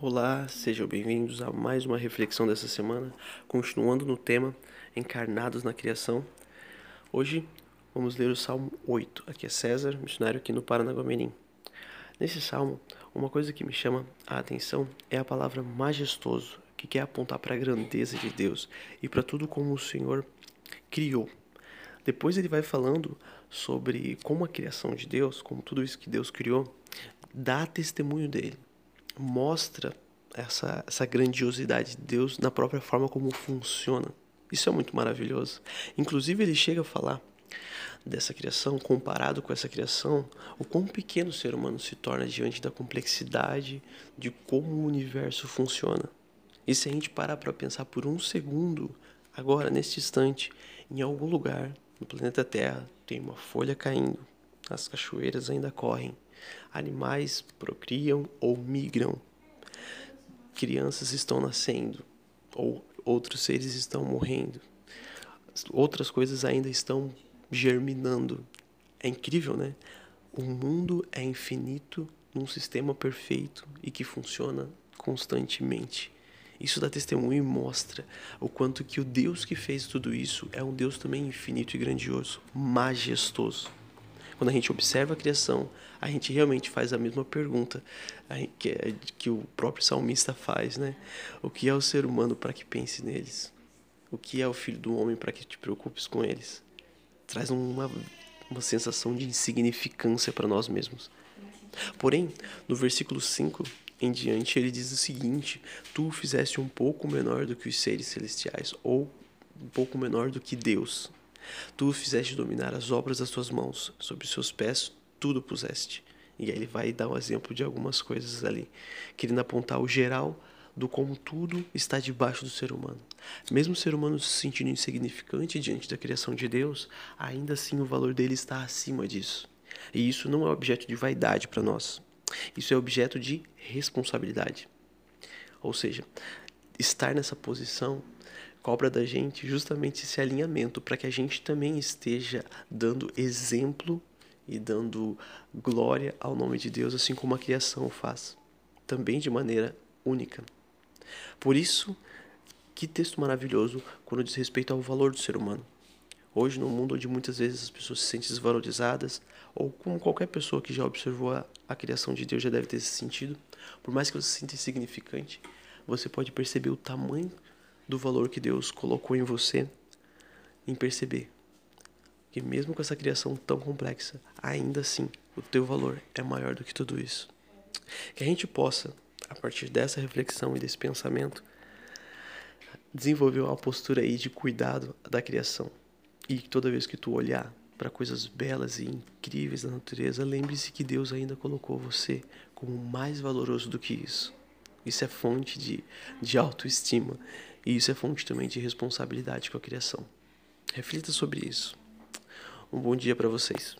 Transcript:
Olá, sejam bem-vindos a mais uma reflexão dessa semana, continuando no tema Encarnados na Criação. Hoje vamos ler o Salmo 8. Aqui é César, missionário aqui no Paranaguamirim. Nesse salmo, uma coisa que me chama a atenção é a palavra majestoso, que quer apontar para a grandeza de Deus e para tudo como o Senhor criou. Depois ele vai falando sobre como a criação de Deus, como tudo isso que Deus criou, dá testemunho dele mostra essa, essa grandiosidade de Deus na própria forma como funciona. Isso é muito maravilhoso. Inclusive, ele chega a falar dessa criação, comparado com essa criação, o quão pequeno o ser humano se torna diante da complexidade de como o universo funciona. E se a gente parar para pensar por um segundo, agora, neste instante, em algum lugar no planeta Terra, tem uma folha caindo, as cachoeiras ainda correm, animais procriam ou migram, crianças estão nascendo ou outros seres estão morrendo, outras coisas ainda estão germinando. É incrível, né? O mundo é infinito num sistema perfeito e que funciona constantemente. Isso dá testemunho e mostra o quanto que o Deus que fez tudo isso é um Deus também infinito e grandioso, majestoso. Quando a gente observa a criação, a gente realmente faz a mesma pergunta que, é, que o próprio salmista faz, né? O que é o ser humano para que pense neles? O que é o filho do homem para que te preocupes com eles? Traz uma, uma sensação de insignificância para nós mesmos. Porém, no versículo 5 em diante, ele diz o seguinte: Tu fizeste um pouco menor do que os seres celestiais, ou um pouco menor do que Deus. Tu fizeste dominar as obras das tuas mãos, sobre os seus pés tudo puseste. E aí ele vai dar um exemplo de algumas coisas ali, querendo apontar o geral do como tudo está debaixo do ser humano. Mesmo o ser humano se sentindo insignificante diante da criação de Deus, ainda assim o valor dele está acima disso. E isso não é objeto de vaidade para nós. Isso é objeto de responsabilidade. Ou seja, estar nessa posição cobra da gente justamente esse alinhamento para que a gente também esteja dando exemplo e dando glória ao nome de Deus, assim como a criação faz, também de maneira única. Por isso, que texto maravilhoso quando diz respeito ao valor do ser humano. Hoje, no mundo onde muitas vezes as pessoas se sentem desvalorizadas, ou como qualquer pessoa que já observou a, a criação de Deus já deve ter esse sentido, por mais que você se sinta insignificante, você pode perceber o tamanho do valor que Deus colocou em você, em perceber que mesmo com essa criação tão complexa, ainda assim o teu valor é maior do que tudo isso. Que a gente possa, a partir dessa reflexão e desse pensamento, desenvolver uma postura aí de cuidado da criação. E que toda vez que tu olhar para coisas belas e incríveis da natureza, lembre-se que Deus ainda colocou você como mais valoroso do que isso. Isso é fonte de, de autoestima e isso é fonte também de responsabilidade com a criação. Reflita sobre isso. Um bom dia para vocês.